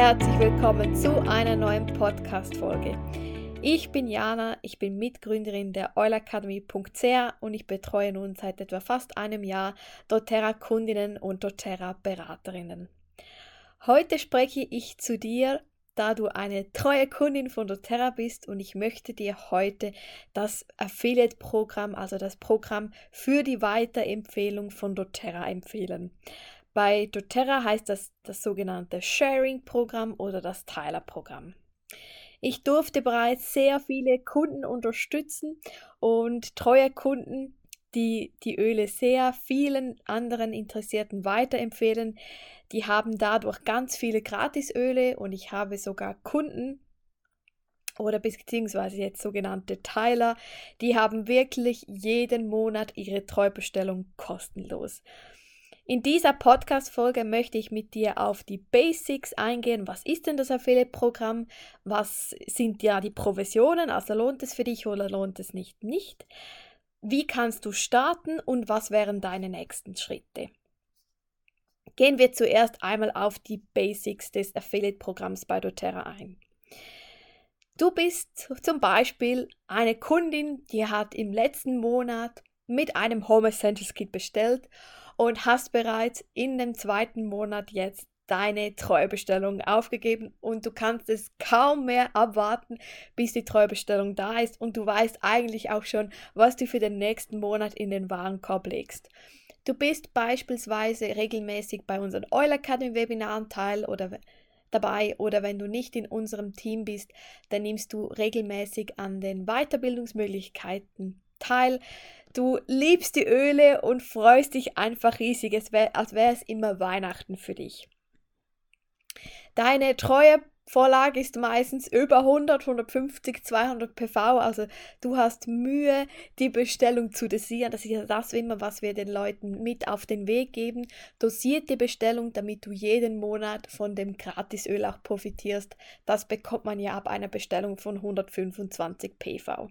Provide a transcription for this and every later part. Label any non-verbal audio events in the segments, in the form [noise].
herzlich willkommen zu einer neuen Podcast-Folge. Ich bin Jana, ich bin Mitgründerin der Euleracademy.ch und ich betreue nun seit etwa fast einem Jahr doTERRA-Kundinnen und doTERRA-Beraterinnen. Heute spreche ich zu dir, da du eine treue Kundin von doTERRA bist und ich möchte dir heute das Affiliate-Programm, also das Programm für die Weiterempfehlung von doTERRA empfehlen. Bei doTERRA heißt das das sogenannte Sharing-Programm oder das Teiler-Programm. Ich durfte bereits sehr viele Kunden unterstützen und treue Kunden, die die Öle sehr vielen anderen Interessierten weiterempfehlen, die haben dadurch ganz viele Gratisöle und ich habe sogar Kunden oder beziehungsweise jetzt sogenannte Teiler, die haben wirklich jeden Monat ihre Treubestellung kostenlos. In dieser Podcast-Folge möchte ich mit dir auf die Basics eingehen. Was ist denn das Affiliate-Programm? Was sind ja die Provisionen? Also lohnt es für dich oder lohnt es nicht? Nicht. Wie kannst du starten und was wären deine nächsten Schritte? Gehen wir zuerst einmal auf die Basics des Affiliate-Programms bei doTERRA ein. Du bist zum Beispiel eine Kundin, die hat im letzten Monat mit einem Home Essentials Kit bestellt und hast bereits in dem zweiten Monat jetzt deine Treubestellung aufgegeben und du kannst es kaum mehr abwarten, bis die Treubestellung da ist und du weißt eigentlich auch schon, was du für den nächsten Monat in den Warenkorb legst. Du bist beispielsweise regelmäßig bei unseren Euler Academy Webinaren teil oder dabei oder wenn du nicht in unserem Team bist, dann nimmst du regelmäßig an den Weiterbildungsmöglichkeiten teil. Du liebst die Öle und freust dich einfach riesig, als wäre es immer Weihnachten für dich. Deine treue Vorlage ist meistens über 100, 150, 200 PV. Also du hast Mühe, die Bestellung zu dosieren. Das ist ja das immer, was wir den Leuten mit auf den Weg geben. Dosiert die Bestellung, damit du jeden Monat von dem Gratisöl auch profitierst. Das bekommt man ja ab einer Bestellung von 125 PV.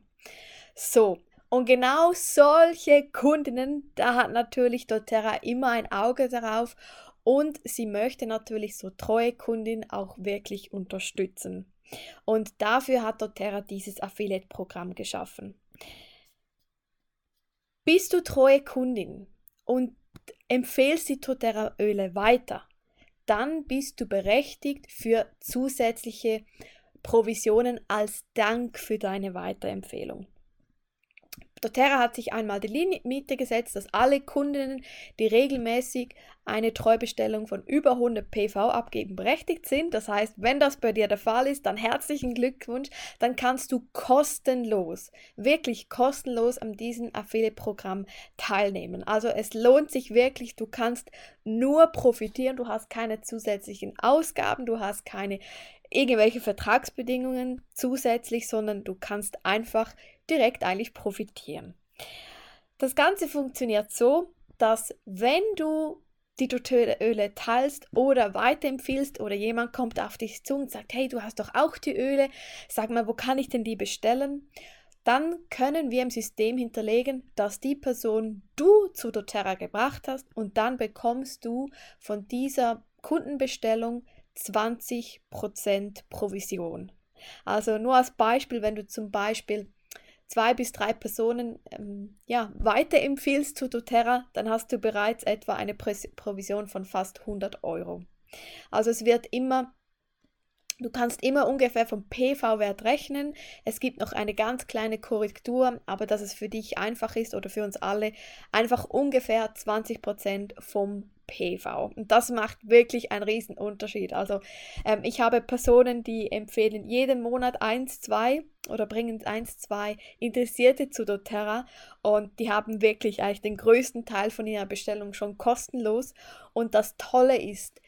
So, und genau solche Kundinnen, da hat natürlich doTERRA immer ein Auge darauf und sie möchte natürlich so treue Kundin auch wirklich unterstützen. Und dafür hat doTERRA dieses Affiliate-Programm geschaffen. Bist du treue Kundin und empfehlst die doTERRA Öle weiter, dann bist du berechtigt für zusätzliche Provisionen als Dank für deine Weiterempfehlung doTERRA hat sich einmal die Limite gesetzt, dass alle Kundinnen, die regelmäßig eine Treubestellung von über 100 PV abgeben, berechtigt sind. Das heißt, wenn das bei dir der Fall ist, dann herzlichen Glückwunsch. Dann kannst du kostenlos, wirklich kostenlos an diesem Affiliate-Programm teilnehmen. Also es lohnt sich wirklich. Du kannst nur profitieren. Du hast keine zusätzlichen Ausgaben. Du hast keine irgendwelche Vertragsbedingungen zusätzlich, sondern du kannst einfach direkt eigentlich profitieren. Das Ganze funktioniert so, dass wenn du die Öle teilst oder weiterempfiehlst oder jemand kommt auf dich zu und sagt, hey, du hast doch auch die Öle, sag mal, wo kann ich denn die bestellen? Dann können wir im System hinterlegen, dass die Person du zu doTERRA gebracht hast und dann bekommst du von dieser Kundenbestellung 20% Provision. Also nur als Beispiel, wenn du zum Beispiel zwei bis drei Personen ähm, ja, weiterempfiehlst zu doTERRA, dann hast du bereits etwa eine Provision von fast 100 Euro. Also es wird immer Du kannst immer ungefähr vom PV-Wert rechnen. Es gibt noch eine ganz kleine Korrektur, aber dass es für dich einfach ist oder für uns alle, einfach ungefähr 20% vom PV. Und das macht wirklich einen riesen Unterschied. Also ähm, ich habe Personen, die empfehlen jeden Monat 1, 2 oder bringen 1, 2 Interessierte zu doTERRA und die haben wirklich eigentlich den größten Teil von ihrer Bestellung schon kostenlos. Und das Tolle ist,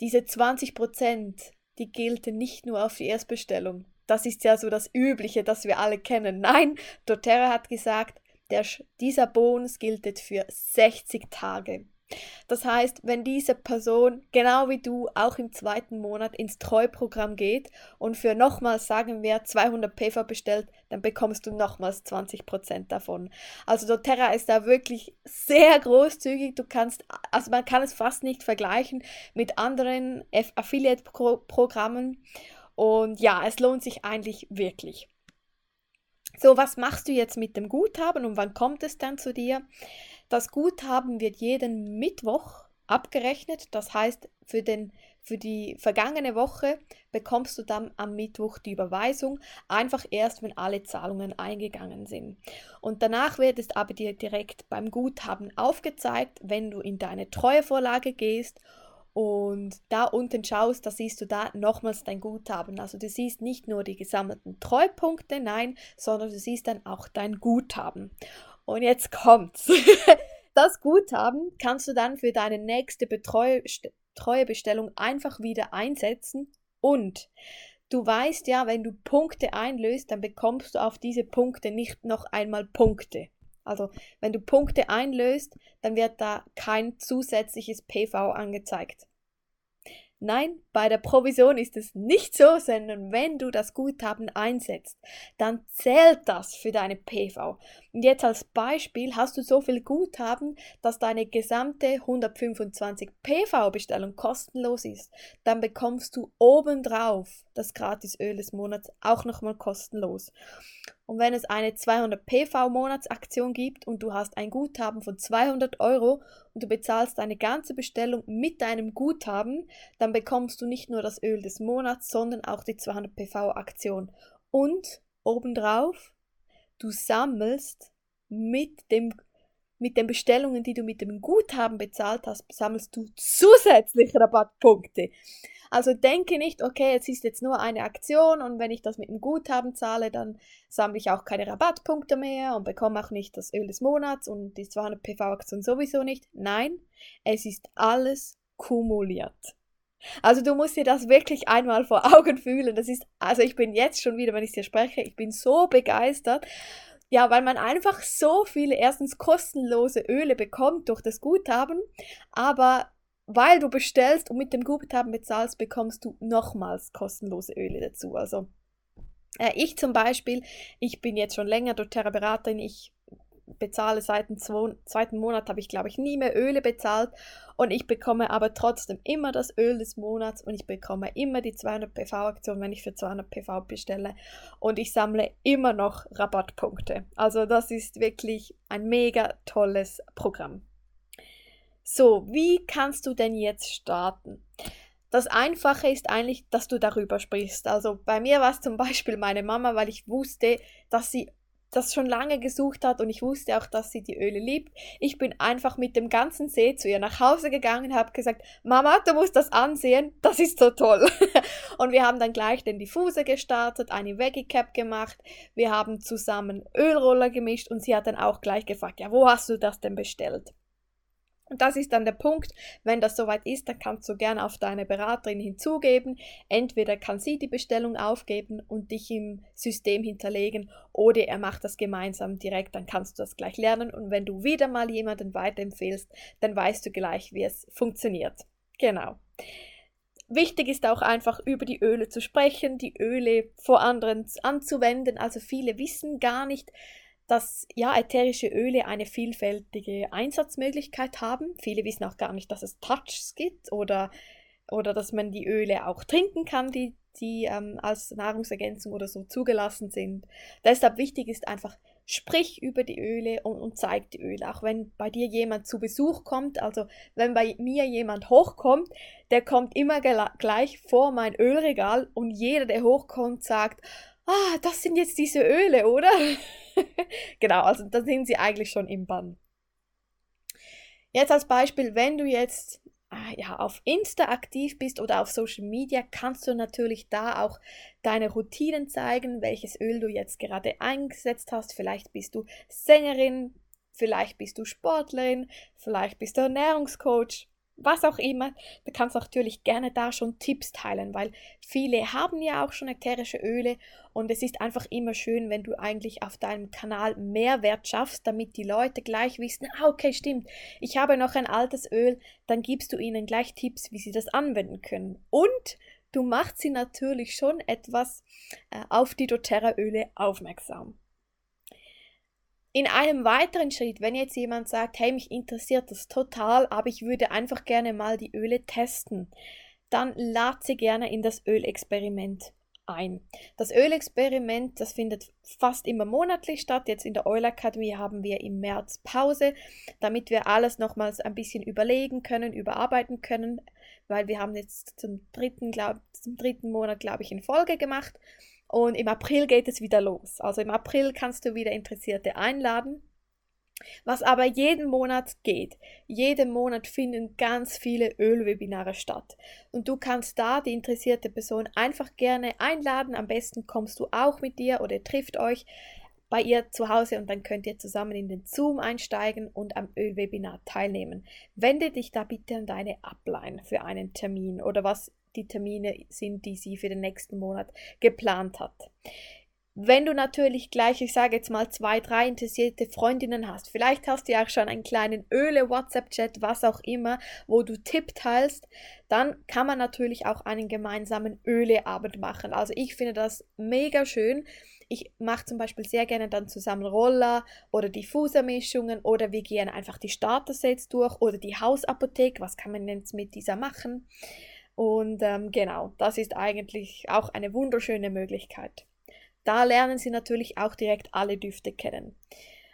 diese 20 Prozent, die gelten nicht nur auf die Erstbestellung. Das ist ja so das Übliche, das wir alle kennen. [laughs] Nein, doTERRA hat gesagt, der, dieser Bonus gilt für 60 Tage. Das heißt, wenn diese Person genau wie du auch im zweiten Monat ins Treuprogramm geht und für nochmals, sagen wir, 200 PV bestellt, dann bekommst du nochmals 20% davon. Also doTERRA ist da wirklich sehr großzügig. Du kannst, also man kann es fast nicht vergleichen mit anderen Affiliate-Programmen. Und ja, es lohnt sich eigentlich wirklich. So, was machst du jetzt mit dem Guthaben und wann kommt es dann zu dir? Das Guthaben wird jeden Mittwoch abgerechnet. Das heißt, für, den, für die vergangene Woche bekommst du dann am Mittwoch die Überweisung, einfach erst, wenn alle Zahlungen eingegangen sind. Und danach wird es aber dir direkt beim Guthaben aufgezeigt, wenn du in deine Treuevorlage gehst und da unten schaust, da siehst du da nochmals dein Guthaben. Also du siehst nicht nur die gesammelten Treupunkte, nein, sondern du siehst dann auch dein Guthaben. Und jetzt kommt's. [laughs] Das Guthaben kannst du dann für deine nächste Betreu Treuebestellung einfach wieder einsetzen und du weißt ja, wenn du Punkte einlöst, dann bekommst du auf diese Punkte nicht noch einmal Punkte. Also wenn du Punkte einlöst, dann wird da kein zusätzliches PV angezeigt. Nein, bei der Provision ist es nicht so, sondern wenn du das Guthaben einsetzt, dann zählt das für deine PV. Und jetzt als Beispiel hast du so viel Guthaben, dass deine gesamte 125 PV-Bestellung kostenlos ist. Dann bekommst du obendrauf das Gratisöl des Monats auch nochmal kostenlos. Und wenn es eine 200 PV-Monatsaktion gibt und du hast ein Guthaben von 200 Euro und du bezahlst deine ganze Bestellung mit deinem Guthaben, dann bekommst du nicht nur das Öl des Monats, sondern auch die 200 PV-Aktion. Und obendrauf du sammelst mit dem mit den Bestellungen, die du mit dem Guthaben bezahlt hast, sammelst du zusätzlich Rabattpunkte. Also denke nicht, okay, jetzt ist jetzt nur eine Aktion und wenn ich das mit dem Guthaben zahle, dann sammle ich auch keine Rabattpunkte mehr und bekomme auch nicht das Öl des Monats und die 200 PV-Aktion sowieso nicht. Nein, es ist alles kumuliert. Also du musst dir das wirklich einmal vor Augen fühlen. Das ist, also ich bin jetzt schon wieder, wenn ich dir spreche, ich bin so begeistert. Ja, weil man einfach so viele erstens kostenlose Öle bekommt durch das Guthaben, aber weil du bestellst und mit dem Guthaben bezahlst, bekommst du nochmals kostenlose Öle dazu. Also äh, ich zum Beispiel, ich bin jetzt schon länger doTERRA Beraterin, ich bezahle seit dem zweiten Monat, habe ich glaube ich nie mehr Öle bezahlt und ich bekomme aber trotzdem immer das Öl des Monats und ich bekomme immer die 200 PV-Aktion, wenn ich für 200 PV bestelle und ich sammle immer noch Rabattpunkte. Also das ist wirklich ein mega tolles Programm. So, wie kannst du denn jetzt starten? Das Einfache ist eigentlich, dass du darüber sprichst. Also bei mir war es zum Beispiel meine Mama, weil ich wusste, dass sie das schon lange gesucht hat und ich wusste auch, dass sie die Öle liebt. Ich bin einfach mit dem ganzen See zu ihr nach Hause gegangen, habe gesagt, Mama, du musst das ansehen, das ist so toll. [laughs] und wir haben dann gleich den Diffuser gestartet, eine Veggie Cap gemacht, wir haben zusammen Ölroller gemischt und sie hat dann auch gleich gefragt, ja, wo hast du das denn bestellt? Und das ist dann der Punkt, wenn das soweit ist, dann kannst du gerne auf deine Beraterin hinzugeben. Entweder kann sie die Bestellung aufgeben und dich im System hinterlegen oder er macht das gemeinsam direkt, dann kannst du das gleich lernen. Und wenn du wieder mal jemanden weiterempfehlst, dann weißt du gleich, wie es funktioniert. Genau. Wichtig ist auch einfach über die Öle zu sprechen, die Öle vor anderen anzuwenden. Also viele wissen gar nicht, dass ja ätherische Öle eine vielfältige Einsatzmöglichkeit haben. Viele wissen auch gar nicht, dass es Touchs gibt oder, oder dass man die Öle auch trinken kann, die, die ähm, als Nahrungsergänzung oder so zugelassen sind. Deshalb wichtig ist einfach, sprich über die Öle und, und zeig die Öle. Auch wenn bei dir jemand zu Besuch kommt, also wenn bei mir jemand hochkommt, der kommt immer gleich vor mein Ölregal und jeder, der hochkommt, sagt, ah, das sind jetzt diese Öle, oder? [laughs] genau, also da sind sie eigentlich schon im Bann. Jetzt als Beispiel, wenn du jetzt ah, ja, auf Insta aktiv bist oder auf Social Media, kannst du natürlich da auch deine Routinen zeigen, welches Öl du jetzt gerade eingesetzt hast. Vielleicht bist du Sängerin, vielleicht bist du Sportlerin, vielleicht bist du Ernährungscoach, was auch immer, du kannst natürlich gerne da schon Tipps teilen, weil viele haben ja auch schon ätherische Öle und es ist einfach immer schön, wenn du eigentlich auf deinem Kanal Mehrwert schaffst, damit die Leute gleich wissen, ah, okay, stimmt, ich habe noch ein altes Öl, dann gibst du ihnen gleich Tipps, wie sie das anwenden können. Und du machst sie natürlich schon etwas äh, auf die doTERRA Öle aufmerksam. In einem weiteren Schritt, wenn jetzt jemand sagt, hey, mich interessiert das total, aber ich würde einfach gerne mal die Öle testen, dann lad sie gerne in das Ölexperiment ein. Das Ölexperiment, das findet fast immer monatlich statt. Jetzt in der Oil Academy haben wir im März Pause, damit wir alles nochmals ein bisschen überlegen können, überarbeiten können, weil wir haben jetzt zum dritten, glaub, zum dritten Monat, glaube ich, in Folge gemacht und im April geht es wieder los. Also im April kannst du wieder Interessierte einladen. Was aber jeden Monat geht. Jeden Monat finden ganz viele Ölwebinare statt. Und du kannst da die interessierte Person einfach gerne einladen. Am besten kommst du auch mit dir oder trifft euch bei ihr zu Hause und dann könnt ihr zusammen in den Zoom einsteigen und am Ölwebinar teilnehmen. Wende dich da bitte an deine Upline für einen Termin oder was die Termine sind, die sie für den nächsten Monat geplant hat. Wenn du natürlich gleich, ich sage jetzt mal, zwei, drei interessierte Freundinnen hast, vielleicht hast du ja auch schon einen kleinen Öle-WhatsApp-Chat, was auch immer, wo du Tipp teilst, dann kann man natürlich auch einen gemeinsamen Öleabend machen. Also ich finde das mega schön. Ich mache zum Beispiel sehr gerne dann zusammen Roller oder Diffusermischungen oder wir gehen einfach die Starter-Sets durch oder die Hausapotheke, was kann man jetzt mit dieser machen. Und ähm, genau, das ist eigentlich auch eine wunderschöne Möglichkeit. Da lernen Sie natürlich auch direkt alle Düfte kennen.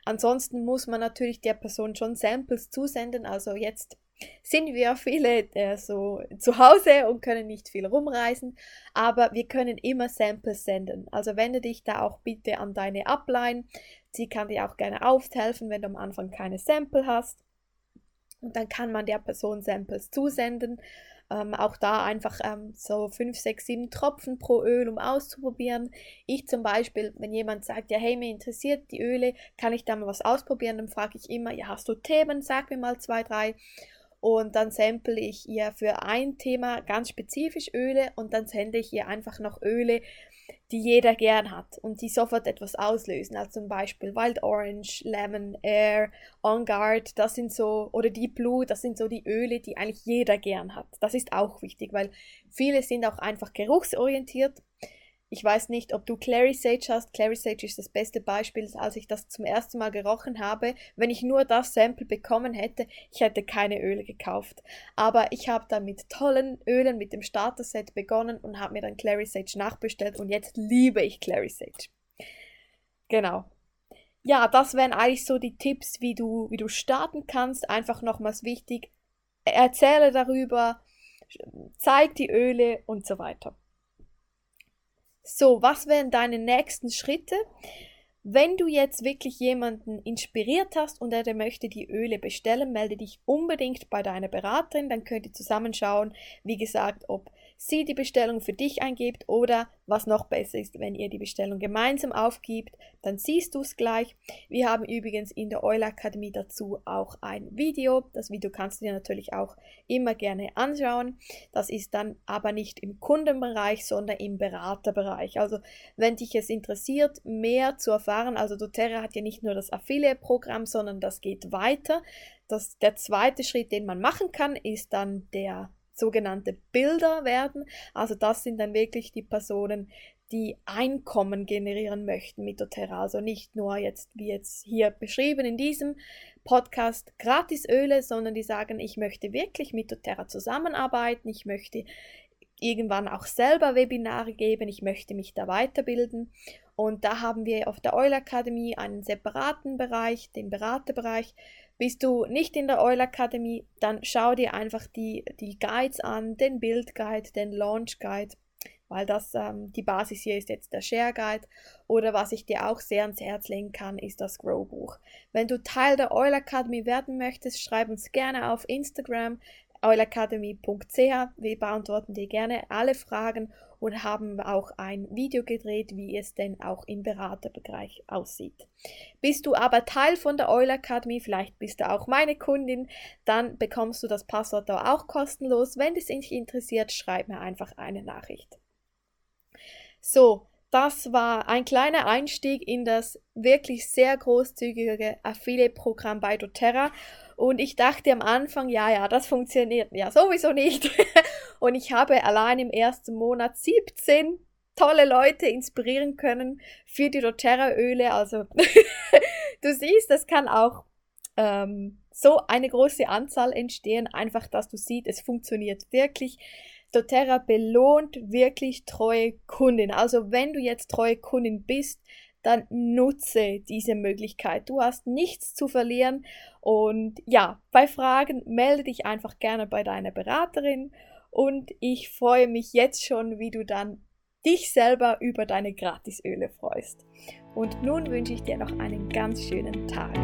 Ansonsten muss man natürlich der Person schon Samples zusenden. Also jetzt sind wir viele äh, so zu Hause und können nicht viel rumreisen, aber wir können immer Samples senden. Also wende dich da auch bitte an deine Upline. Sie kann dir auch gerne aufhelfen, wenn du am Anfang keine Sample hast. Und dann kann man der Person Samples zusenden ähm, auch da einfach ähm, so 5, 6, 7 Tropfen pro Öl, um auszuprobieren. Ich zum Beispiel, wenn jemand sagt, ja, hey, mir interessiert die Öle, kann ich da mal was ausprobieren, dann frage ich immer, ja, hast du Themen? Sag mir mal zwei, drei. Und dann sample ich ihr für ein Thema ganz spezifisch Öle und dann sende ich ihr einfach noch Öle, die jeder gern hat und die sofort etwas auslösen. Also zum Beispiel Wild Orange, Lemon, Air, On Guard, das sind so, oder Deep Blue, das sind so die Öle, die eigentlich jeder gern hat. Das ist auch wichtig, weil viele sind auch einfach geruchsorientiert ich weiß nicht, ob du Clary Sage hast. Clary Sage ist das beste Beispiel, als ich das zum ersten Mal gerochen habe. Wenn ich nur das Sample bekommen hätte, ich hätte keine Öle gekauft. Aber ich habe dann mit tollen Ölen, mit dem Starter-Set begonnen und habe mir dann Clary Sage nachbestellt und jetzt liebe ich Clary Sage. Genau. Ja, das wären eigentlich so die Tipps, wie du, wie du starten kannst. Einfach nochmals wichtig. Erzähle darüber, zeig die Öle und so weiter. So, was wären deine nächsten Schritte? Wenn du jetzt wirklich jemanden inspiriert hast und er möchte die Öle bestellen, melde dich unbedingt bei deiner Beraterin, dann könnt ihr zusammenschauen, wie gesagt, ob sie die Bestellung für dich eingibt oder was noch besser ist, wenn ihr die Bestellung gemeinsam aufgibt, dann siehst du es gleich. Wir haben übrigens in der Oil Akademie dazu auch ein Video. Das Video kannst du dir natürlich auch immer gerne anschauen. Das ist dann aber nicht im Kundenbereich, sondern im Beraterbereich. Also wenn dich es interessiert, mehr zu erfahren, also doTERRA hat ja nicht nur das Affiliate-Programm, sondern das geht weiter. Das, der zweite Schritt, den man machen kann, ist dann der sogenannte Bilder werden. Also das sind dann wirklich die Personen, die Einkommen generieren möchten mit doTERRA. Also nicht nur jetzt, wie jetzt hier beschrieben in diesem Podcast, Gratisöle, sondern die sagen, ich möchte wirklich mit doTERRA zusammenarbeiten, ich möchte irgendwann auch selber Webinare geben, ich möchte mich da weiterbilden. Und da haben wir auf der Oil Akademie einen separaten Bereich, den Beraterbereich, bist du nicht in der Oil Academy, dann schau dir einfach die, die Guides an, den Build Guide, den Launch Guide, weil das ähm, die Basis hier ist jetzt der Share Guide. Oder was ich dir auch sehr ans Herz legen kann, ist das Grow Buch. Wenn du Teil der Oil Academy werden möchtest, schreib uns gerne auf Instagram oilacademy.ch. Wir beantworten dir gerne alle Fragen und haben auch ein Video gedreht, wie es denn auch im Beraterbereich aussieht. Bist du aber Teil von der Euler Academy, vielleicht bist du auch meine Kundin, dann bekommst du das Passwort da auch kostenlos. Wenn es dich interessiert, schreib mir einfach eine Nachricht. So, das war ein kleiner Einstieg in das wirklich sehr großzügige Affiliate-Programm bei doTERRA. Und ich dachte am Anfang, ja, ja, das funktioniert ja sowieso nicht. [laughs] Und ich habe allein im ersten Monat 17 tolle Leute inspirieren können für die doTERRA-Öle. Also [laughs] du siehst, das kann auch ähm, so eine große Anzahl entstehen, einfach dass du siehst, es funktioniert wirklich doTERRA belohnt wirklich treue Kunden. Also wenn du jetzt treue Kundin bist, dann nutze diese Möglichkeit. Du hast nichts zu verlieren. Und ja, bei Fragen melde dich einfach gerne bei deiner Beraterin. Und ich freue mich jetzt schon, wie du dann dich selber über deine Gratisöle freust. Und nun wünsche ich dir noch einen ganz schönen Tag.